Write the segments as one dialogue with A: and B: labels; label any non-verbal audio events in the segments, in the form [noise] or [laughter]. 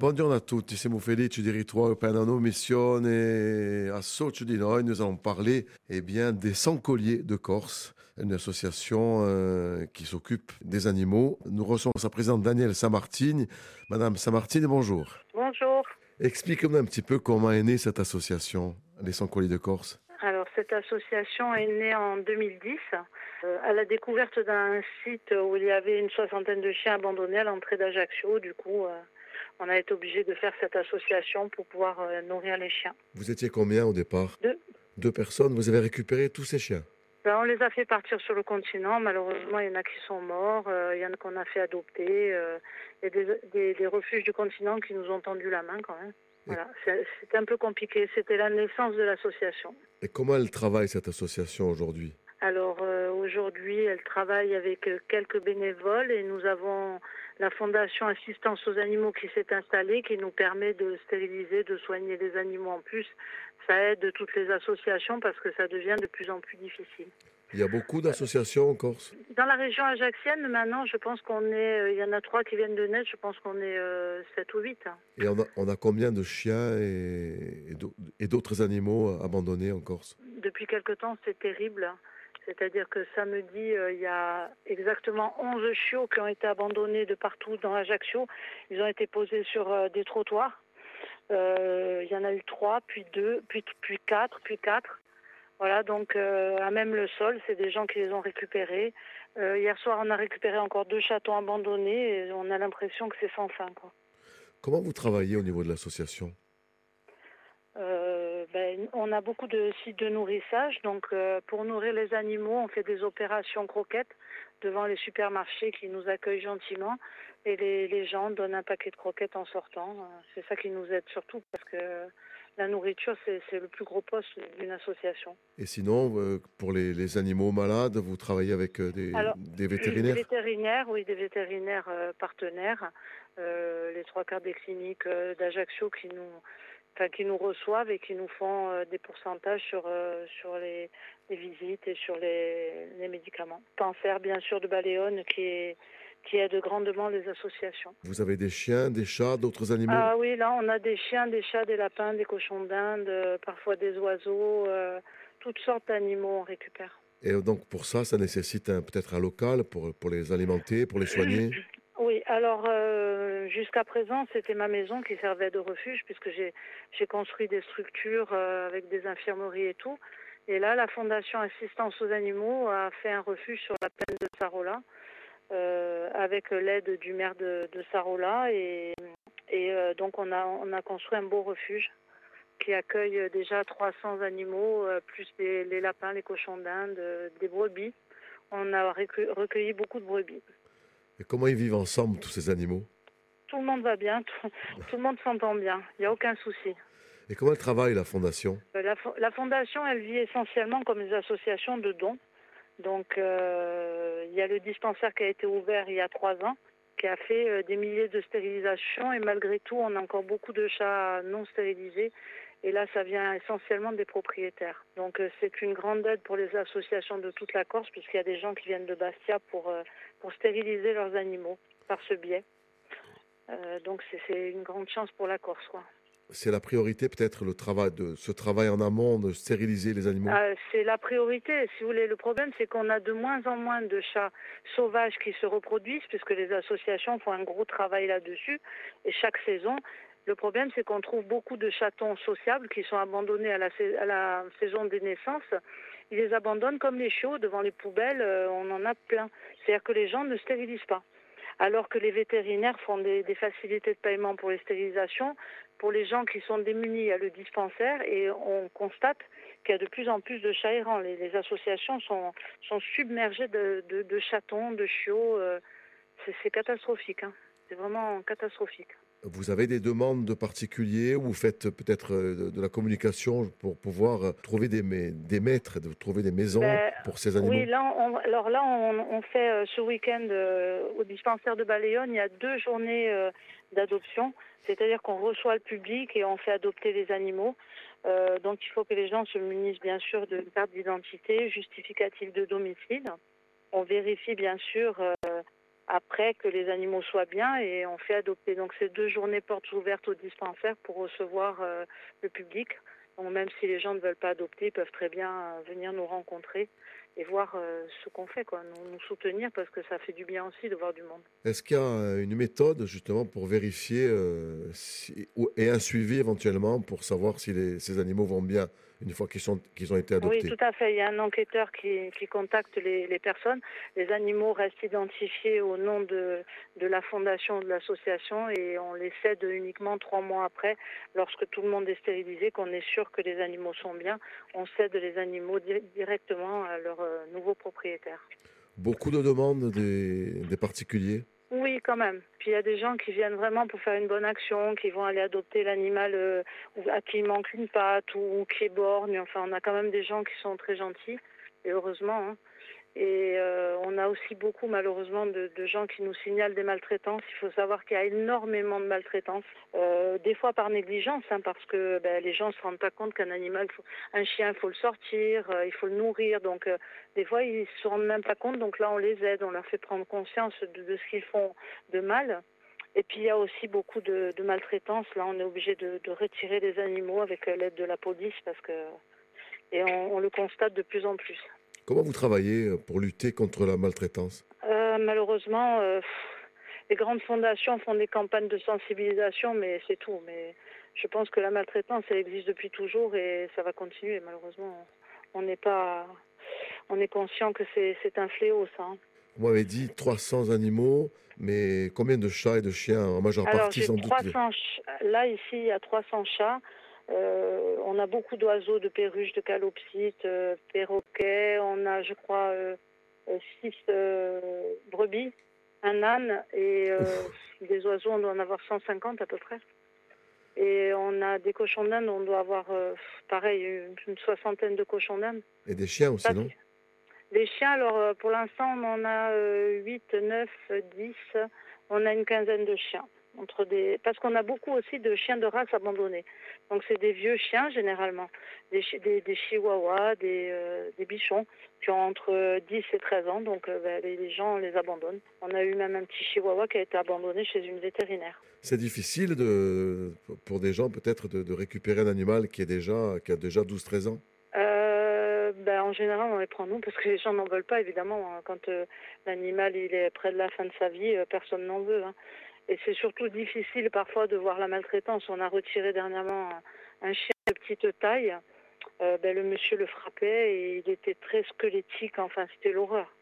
A: Buongiorno a tutti, siamo felici di ritrovare per una nuova missione a Socio di noi. Nous allons parler eh bien, des sans-colliers de Corse, une association euh, qui s'occupe des animaux. Nous recevons sa présidente Danielle Samartine. Madame Samartine, bonjour.
B: Bonjour.
A: Expliquez-nous un petit peu comment est née cette association, les sans-colliers de Corse.
B: Alors, cette association est née en 2010 euh, à la découverte d'un site où il y avait une soixantaine de chiens abandonnés à l'entrée d'Ajaccio. Du coup, euh, on a été obligé de faire cette association pour pouvoir euh, nourrir les chiens.
A: Vous étiez combien au départ
B: Deux.
A: Deux personnes. Vous avez récupéré tous ces chiens
B: Ben, on les a fait partir sur le continent. Malheureusement, il y en a qui sont morts. euh, il y en a qu'on a fait adopter. euh, et des, des- des refuges du continent qui nous ont tendu la main quand même. Voilà, c'est- un peu compliqué. C'était la naissance de l'association.
A: Et comment elle travaille, cette association, aujourd'hui?
B: Alors euh, aujourd'hui, elle travaille avec quelques bénévoles et nous avons la fondation Assistance aux animaux qui s'est installée, qui nous permet de stériliser, de soigner les animaux en plus. Ça aide toutes les associations parce que ça devient de plus en plus difficile.
A: Il y a beaucoup d'associations en Corse
B: Dans la région ajaxienne, maintenant, je pense qu'on est, euh, il y en a trois qui viennent de naître, je pense qu'on est euh, sept ou huit. hein.
A: Et on a, on a combien de chiens et, et d'au- et d'autres animaux abandonnés en Corse?
B: Depuis quelque temps, c'est terrible. C'est-à-dire que samedi, euh, il y a exactement 11 chiots qui ont été abandonnés de partout dans Ajaccio. Ils ont été posés sur euh, des trottoirs. Euh, il y en a eu trois, puis deux, puis, puis quatre, puis quatre. Voilà, donc à même le sol, c'est des gens qui les ont récupérés. Hier soir, on a récupéré encore deux chatons abandonnés et on a l'impression que c'est sans fin.
A: Comment vous travaillez au niveau de l'association?
B: Euh, ben, on a beaucoup de sites de nourrissage, donc euh, pour nourrir les animaux, on fait des opérations croquettes devant les supermarchés qui nous accueillent gentiment et les, les gens donnent un paquet de croquettes en sortant. Euh, C'est ça qui nous aide surtout parce que la nourriture, c'est le plus gros poste d'une association.
A: Et sinon, euh, pour les, les animaux malades, vous travaillez avec des,
B: Alors,
A: des vétérinaires?
B: Des vétérinaires, oui, des vétérinaires partenaires. Les trois quarts des cliniques d'Ajaccio qui nous, enfin, qui nous reçoivent et qui nous font euh, des pourcentages sur, euh, sur les, les visites et sur les, les médicaments. Cancer, bien sûr, de Baléone qui, est, qui aide grandement les associations.
A: Vous avez des chiens, des chats, d'autres animaux?
B: Ah oui, là, on a des chiens, des chats, des lapins, des cochons d'Inde, euh, parfois des oiseaux, euh, toutes sortes d'animaux on récupère.
A: Et donc pour ça, ça nécessite peut-être un local pour, pour les alimenter, pour les soigner? [clears throat]
B: Oui, alors euh, jusqu'à présent, c'était ma maison qui servait de refuge puisque j'ai construit des structures euh, avec des infirmeries et tout. Et là, la Fondation Assistance aux animaux a fait un refuge sur la plaine de Sarola euh, avec l'aide du maire de, Sarola et, donc on a on a construit un beau refuge qui accueille déjà 300 animaux plus les, les lapins, les cochons d'Inde, des brebis. On a recu- recueilli beaucoup de brebis.
A: Et comment ils vivent ensemble, tous ces animaux?
B: Tout le monde va bien, tout, tout le monde s'entend bien, il n'y a aucun souci.
A: Et comment elle travaille, la fondation?
B: Euh, la fondation, elle vit essentiellement comme des associations de dons. Donc, euh, il y a le dispensaire qui a été ouvert il y a trois ans, qui a fait euh, des milliers de stérilisations, et malgré tout, on a encore beaucoup de chats non stérilisés. Et là, ça vient essentiellement des propriétaires. Donc, euh, c'est une grande aide pour les associations de toute la Corse, puisqu'il y a des gens qui viennent de Bastia pour, euh, pour stériliser leurs animaux par ce biais. Euh, donc, c'est- c'est une grande chance pour la Corse, quoi.
A: C'est la priorité, peut-être, le travail de ce travail en amont, de stériliser les animaux?
B: Euh, c'est la priorité. Si vous voulez, le problème, c'est qu'on a de moins en moins de chats sauvages qui se reproduisent, puisque les associations font un gros travail là-dessus. Et chaque saison, le problème, c'est qu'on trouve beaucoup de chatons sociables qui sont abandonnés à la, sais- à la saison des naissances. Ils les abandonnent comme les chiots devant les poubelles. euh, on en a plein. C'est-à-dire que les gens ne stérilisent pas. Alors que les vétérinaires font des, facilités de paiement pour les stérilisations, pour les gens qui sont démunis, a le dispensaire et on constate qu'il y a de plus en plus de chats errants. Les, associations sont, submergées de, chatons, de chiots. euh, c'est c'est catastrophique. hein. C'est vraiment catastrophique.
A: Vous avez des demandes de particuliers ou vous faites peut-être euh, de, de la communication pour pouvoir euh, trouver des, des maîtres, de trouver des maisons
B: Ben,
A: pour ces animaux?
B: Oui, là, on, alors là, on, on fait euh, ce week-end euh, au dispensaire de Baléone, il y a deux journées euh, d'adoption, c'est-à-dire qu'on reçoit le public et on fait adopter les animaux. Donc, il faut que les gens se munissent bien sûr de carte d'identité, justificatif de domicile. On vérifie bien sûr après que les animaux soient bien et on fait adopter. Donc c'est deux journées portes ouvertes au dispensaire pour recevoir euh, le public. Donc même si les gens ne veulent pas adopter, ils peuvent très bien euh, venir nous rencontrer et voir euh, ce qu'on fait, quoi. Nous, soutenir parce que ça fait du bien aussi de voir du monde.
A: Est-ce qu'il y a une méthode justement pour vérifier et un suivi éventuellement pour savoir si les, ces animaux vont bien? Une fois qu'ils ont été adoptés.
B: Oui, tout à fait. Il y a un enquêteur qui, qui contacte les, les, personnes. Les animaux restent identifiés au nom de, de la fondation de l'association et on les cède uniquement trois mois après, lorsque tout le monde est stérilisé, qu'on est sûr que les animaux sont bien. On cède les animaux di directement à leurs euh, nouveaux propriétaires.
A: Beaucoup de demandes des, des particuliers
B: oui, quand même. Puis il y a des gens qui viennent vraiment pour faire une bonne action, qui vont aller adopter l'animal euh, à qui il manque une patte ou, qui est borgne. Enfin, on a quand même des gens qui sont très gentils, et heureusement. Hein. Et euh, on a aussi beaucoup, malheureusement, de, gens qui nous signalent des maltraitances. Il faut savoir qu'il y a énormément de maltraitances, euh, des fois par négligence, hein, parce que ben, les gens ne se rendent pas compte qu'un animal, un chien, il faut le sortir, euh, il faut le nourrir. Donc, des fois, ils se rendent même pas compte. Donc là, on les aide, on leur fait prendre conscience de, ce qu'ils font de mal. Et puis, il y a aussi beaucoup de, de maltraitance. Là, on est obligé de, retirer les animaux avec l'aide de la police, parce que et on le constate de plus en plus.
A: Comment vous travaillez euh, pour lutter contre la maltraitance?
B: Euh, Malheureusement, euh, les grandes fondations font des campagnes de sensibilisation, mais c'est tout. Mais je pense que la maltraitance, elle existe depuis toujours et ça va continuer. Malheureusement, on n'est pas, on est conscient que c'est un fléau, ça. Hein.
A: Vous m'avez dit 300 animaux, mais combien de chats et de chiens? En majeure
B: Alors,
A: partie sans
B: 300
A: doute
B: Là, ici, il y a 300 chats. Euh, on a beaucoup d'oiseaux, de perruches, de calopsites, euh, perroquets. On a, je crois, euh, six brebis, un âne et des oiseaux, on doit en avoir 150 à peu près. Et on a des cochons d'Inde, on doit avoir, pareil, une, soixantaine de cochons d'Inde.
A: Et des chiens aussi, non?
B: Les chiens, alors pour l'instant, on en a 8, 9, 10. On a une quinzaine de chiens entre des parce qu'on a beaucoup aussi de chiens de race abandonnés. Donc c'est des vieux chiens généralement, des, des, des chihuahuas, des, euh, des bichons qui ont entre 10 et 13 ans. Donc euh, ben, les, les, gens les abandonnent. On a eu même un petit chihuahua qui a été abandonné chez une vétérinaire.
A: C'est difficile de, pour des gens peut-être de, de, récupérer un animal qui, est déjà, qui a déjà 12-13 ans?
B: Euh, ben, En général, on les prend nous parce que les gens n'en veulent pas évidemment. Hein. Quand l'animal il est près de la fin de sa vie, personne n'en veut. Hein. Et c'est surtout difficile parfois de voir la maltraitance. On a retiré dernièrement un chien de petite taille. Euh, ben, le monsieur le frappait et il était très squelettique. Enfin, c'était l'horreur.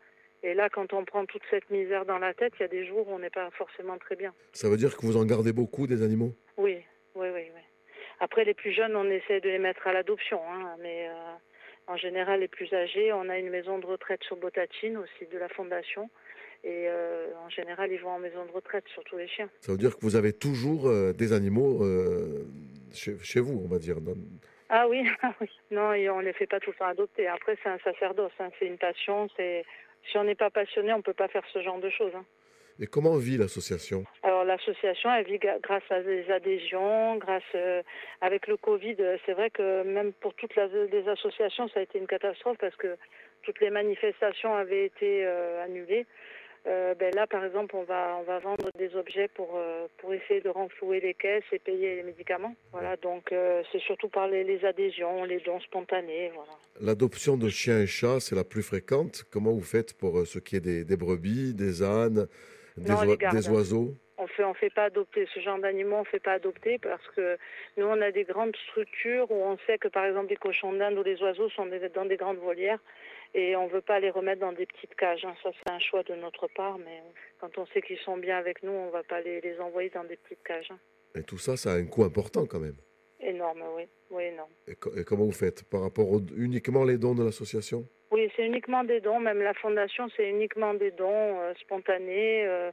B: Et là, quand on prend toute cette misère dans la tête, il y a des jours où on n'est pas forcément très bien.
A: Ça veut dire que vous en gardez beaucoup des animaux?
B: Oui, oui, oui. oui. Après, les plus jeunes, on essaie de les mettre à l'adoption. Hein, mais euh, en général, les plus âgés, on a une maison de retraite sur Botatine aussi de la fondation. Et euh, en général, ils vont en maison de retraite, surtout les chiens.
A: Ça veut dire que vous avez toujours euh, des animaux euh, chez, chez, vous, on va dire.
B: Ah oui, [laughs] oui. Non, on ne les fait pas tout le temps adopter. Après, c'est un sacerdoce, hein. c'est une passion. Si on n'est pas passionné, on ne peut pas faire ce genre de choses. Hein.
A: Et comment vit l'association
B: Alors l'association, elle vit grâce à des adhésions, grâce euh, avec le Covid. C'est vrai que même pour toutes la, les associations, ça a été une catastrophe parce que toutes les manifestations avaient été euh, annulées. Euh, ben là, par exemple, on va, on va vendre des objets pour, euh, pour essayer de renflouer les caisses et payer les médicaments. Voilà, donc euh, c'est surtout par les, les, adhésions, les dons spontanés. Voilà.
A: L'adoption de chiens et chats, c'est la plus fréquente. Comment vous faites pour ce qui est des, des brebis, des ânes, des,
B: non,
A: oi des oiseaux
B: on fait on fait pas adopter ce genre d'animaux, on fait pas adopter parce que nous on a des grandes structures où on sait que par exemple les cochons d'Inde ou les oiseaux sont dans des grandes volières et on ne veut pas les remettre dans des petites cages. Hein. Ça, c'est un choix de notre part, mais quand on sait qu'ils sont bien avec nous, on ne va pas les, les, envoyer dans des petites cages. Hein.
A: Et tout ça, ça a un coût important quand même.
B: Énorme, oui. oui énorme.
A: Et, et, comment vous faites Par rapport aux, uniquement les dons de l'association?
B: Oui, c'est uniquement des dons. Même la fondation, c'est uniquement des dons euh, spontanés. Euh,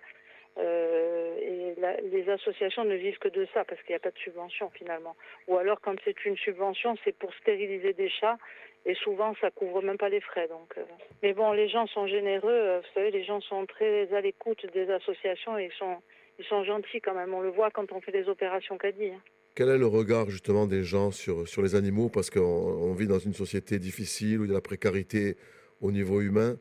B: euh, et la, les associations ne vivent que de ça parce qu'il n'y a pas de subvention finalement. Ou alors quand c'est une subvention, c'est pour stériliser des chats et souvent ça couvre même pas les frais. Donc, mais bon, les gens sont généreux. Vous savez, les gens sont très à l'écoute des associations et ils sont ils sont gentils quand même. On le voit quand on fait les opérations caddie. Hein.
A: Quel est le regard justement des gens sur sur les animaux? Parce qu'on on vit dans une société difficile où il y a la précarité au niveau humain.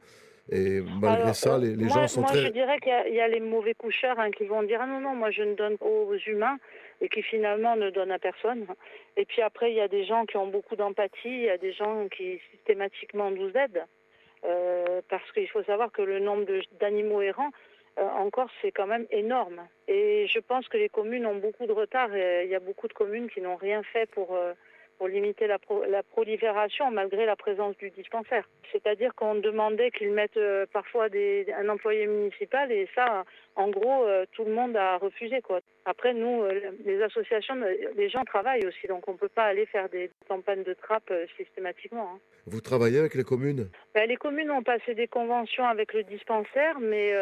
A: Et malgré
B: Alors,
A: ça,
B: euh,
A: les, les
B: moi,
A: gens sont
B: moi, je dirais qu'il y, a- il y a les mauvais coucheurs hein, qui vont dire ah non non moi je ne donne aux humains et qui finalement ne donnent à personne. Et puis après il y a des gens qui ont beaucoup d'empathie, il y a des gens qui systématiquement nous aident Euh, parce qu'il faut savoir que le nombre d'animaux errants en Corse c'est quand même énorme. Et je pense que les communes ont beaucoup de retard. Et il y a beaucoup de communes qui n'ont rien fait pour euh, pour limiter la, pro- la prolifération malgré la présence du dispensaire. C'est-à-dire qu'on demandait qu'ils mettent euh, parfois des, un employé municipal et ça, en gros, euh, tout le monde a refusé. Quoi. Après, nous, euh, les associations, les gens travaillent aussi, donc on ne peut pas aller faire des campagnes de trappe systématiquement. hein.
A: Vous travaillez avec les communes?
B: Ben, les communes ont passé des conventions avec le dispensaire, mais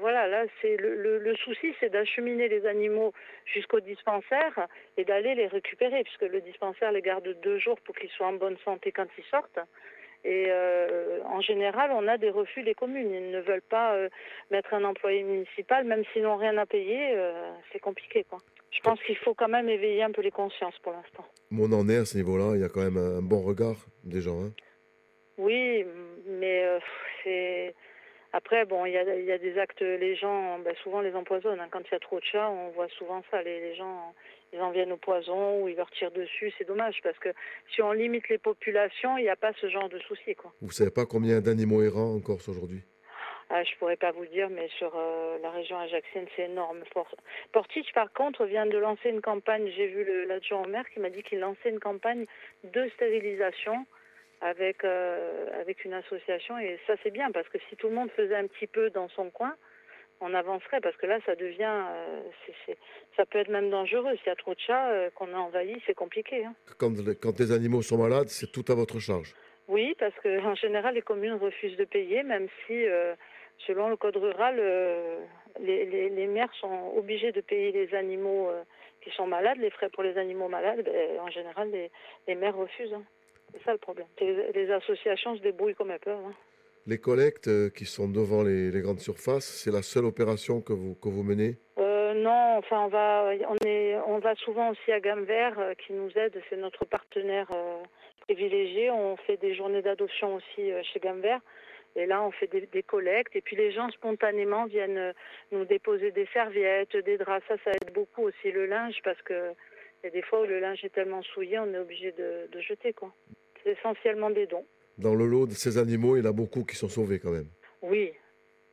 B: voilà, là, c'est le, le, le souci, c'est d'acheminer les animaux jusqu'au dispensaire et d'aller les récupérer, puisque le dispensaire les garde deux jours pour qu'ils soient en bonne santé quand ils sortent. Et euh, en général, on a des refus des communes. Ils ne veulent pas euh, mettre un employé municipal, même s'ils n'ont rien à payer, euh, c'est compliqué, quoi. Je pense qu'il faut quand même éveiller un peu les consciences pour l'instant.
A: Mon en est à ce niveau-là, il y a quand même un, bon regard des gens. hein.
B: Oui, mais c'est après bon, il y a, il y a des actes, les gens, ben, souvent les empoisonnent. hein. Quand il y a trop de chats, on voit souvent ça. Les, les gens, ils en viennent au poison ou ils leur tirent dessus. C'est dommage parce que si on limite les populations, il n'y a pas ce genre de souci, quoi.
A: Vous savez pas combien d'animaux errants en Corse aujourd'hui?
B: Ah, je pourrais pas vous dire, mais sur euh, la région ajaxienne, c'est énorme. Port- Portage, par contre, vient de lancer une campagne. J'ai vu l'adjoint au maire qui m'a dit qu'il lançait une campagne de stérilisation avec euh, avec une association et ça c'est bien parce que si tout le monde faisait un petit peu dans son coin, on avancerait parce que là ça devient, euh, ça peut être même dangereux. S'il y a trop de chats euh, qu'on a envahis, c'est compliqué. hein.
A: quand, les- quand les animaux sont malades, c'est tout à votre charge.
B: Oui, parce que en général, les communes refusent de payer, même si, euh, selon le code rural, les, les, les maires sont obligés de payer les animaux qui sont malades, les frais pour les animaux malades. Ben, en général, les, les maires refusent. hein. C'est ça le problème. Les, les associations se débrouillent comme elles peuvent. hein.
A: Les collectes euh, qui sont devant les, grandes surfaces, c'est la seule opération que vous, que vous menez?
B: Euh, non, enfin on va, on est, on va souvent aussi à Gamme euh, qui nous aide, c'est notre partenaire privilégié. On fait des journées d'adoption aussi chez Gamme. Et là, on fait des, collectes. Et puis les gens spontanément viennent nous déposer des serviettes, des draps. Ça, ça aide beaucoup aussi le linge parce que il y a des fois où le linge est tellement souillé, on est obligé de, de jeter. C'est essentiellement des dons.
A: Dans le lot de ces animaux, il y en a beaucoup qui sont sauvés quand même,
B: Oui,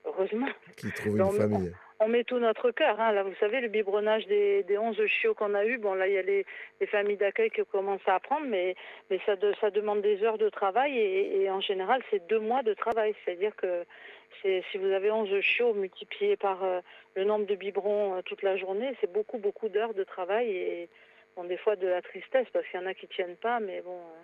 B: heureusement.
A: qui trouvent une famille.
B: on met tout notre cœur. Hein. Là, vous savez, le biberonnage des, des 11 chiots qu'on a eu, bon, là, il y a les, les familles d'accueil qui commencent à apprendre, mais, mais ça, de- ça demande des heures de travail et, et en général, c'est deux mois de travail. C'est-à-dire que si vous avez 11 chiots multipliés par euh, le nombre de biberons euh, toute la journée, c'est beaucoup, beaucoup d'heures de travail et bon, des fois de la tristesse parce qu'il y en a qui tiennent pas, mais bon, euh,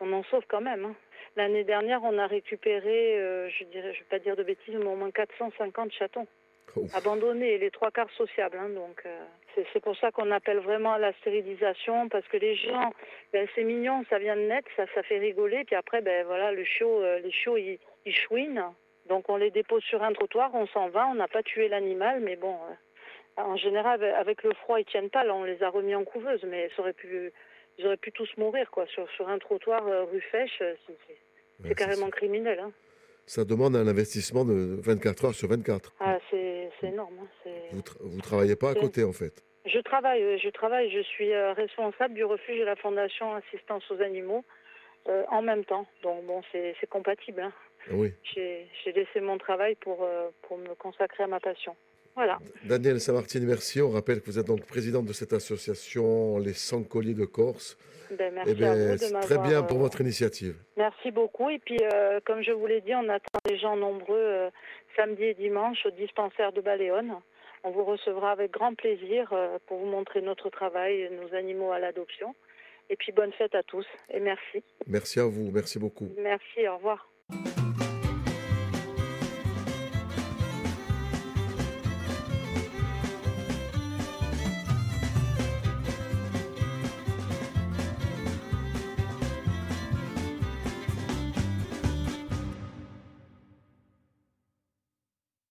B: on en sauve quand même. hein. L'année dernière, on a récupéré, euh, je dirais, je vais pas dire de bêtises, mais au moins 450 chatons
A: Ouf.
B: abandonnés et les trois quarts sociables. hein, donc euh, c'est pour ça qu'on appelle vraiment à la stérilisation parce que les gens, ben, c'est mignon, ça vient de naître, ça, ça fait rigoler. Puis après, ben voilà, le chiot, euh, les chiots, ils, ils chouinent. Donc on les dépose sur un trottoir, on s'en va, on n'a pas tué l'animal, mais bon, en général avec- avec le froid ils tiennent pas. Là, on les a remis en couveuse, mais ça aurait pu, ils auraient pu tous mourir quoi sur sur un trottoir euh, rue Fèche. euh, c'est-
A: Ouais,
B: carrément
A: ça.
B: criminel. Hein.
A: Ça demande un investissement de 24 heures sur 24.
B: Ah, c'est énorme. hein,
A: Vous, tra- vous travaillez pas à côté en fait?
B: Je travaille, je travaille. Je suis euh, responsable du refuge de la Fondation Assistance aux animaux euh, en même temps. Donc bon, c'est c'est compatible. hein.
A: Oui.
B: J'ai j'ai laissé mon travail pour, euh, pour me consacrer à ma passion. Voilà.
A: Daniel Samartine, merci. On rappelle que vous êtes donc présidente de cette association Les Sans Colliers de Corse.
B: Ben, merci
A: Eh
B: à
A: bien,
B: vous de
A: c'est
B: m'avoir.
A: très bien pour
B: euh,
A: votre initiative.
B: Merci beaucoup. Et puis, euh, comme je vous l'ai dit, on attend des gens nombreux euh, samedi et dimanche au dispensaire de Baléone. On vous recevra avec grand plaisir euh, pour vous montrer notre travail, nos animaux à l'adoption. Et puis, bonne fête à tous et merci.
A: Merci à vous. Merci beaucoup.
B: Merci, au revoir.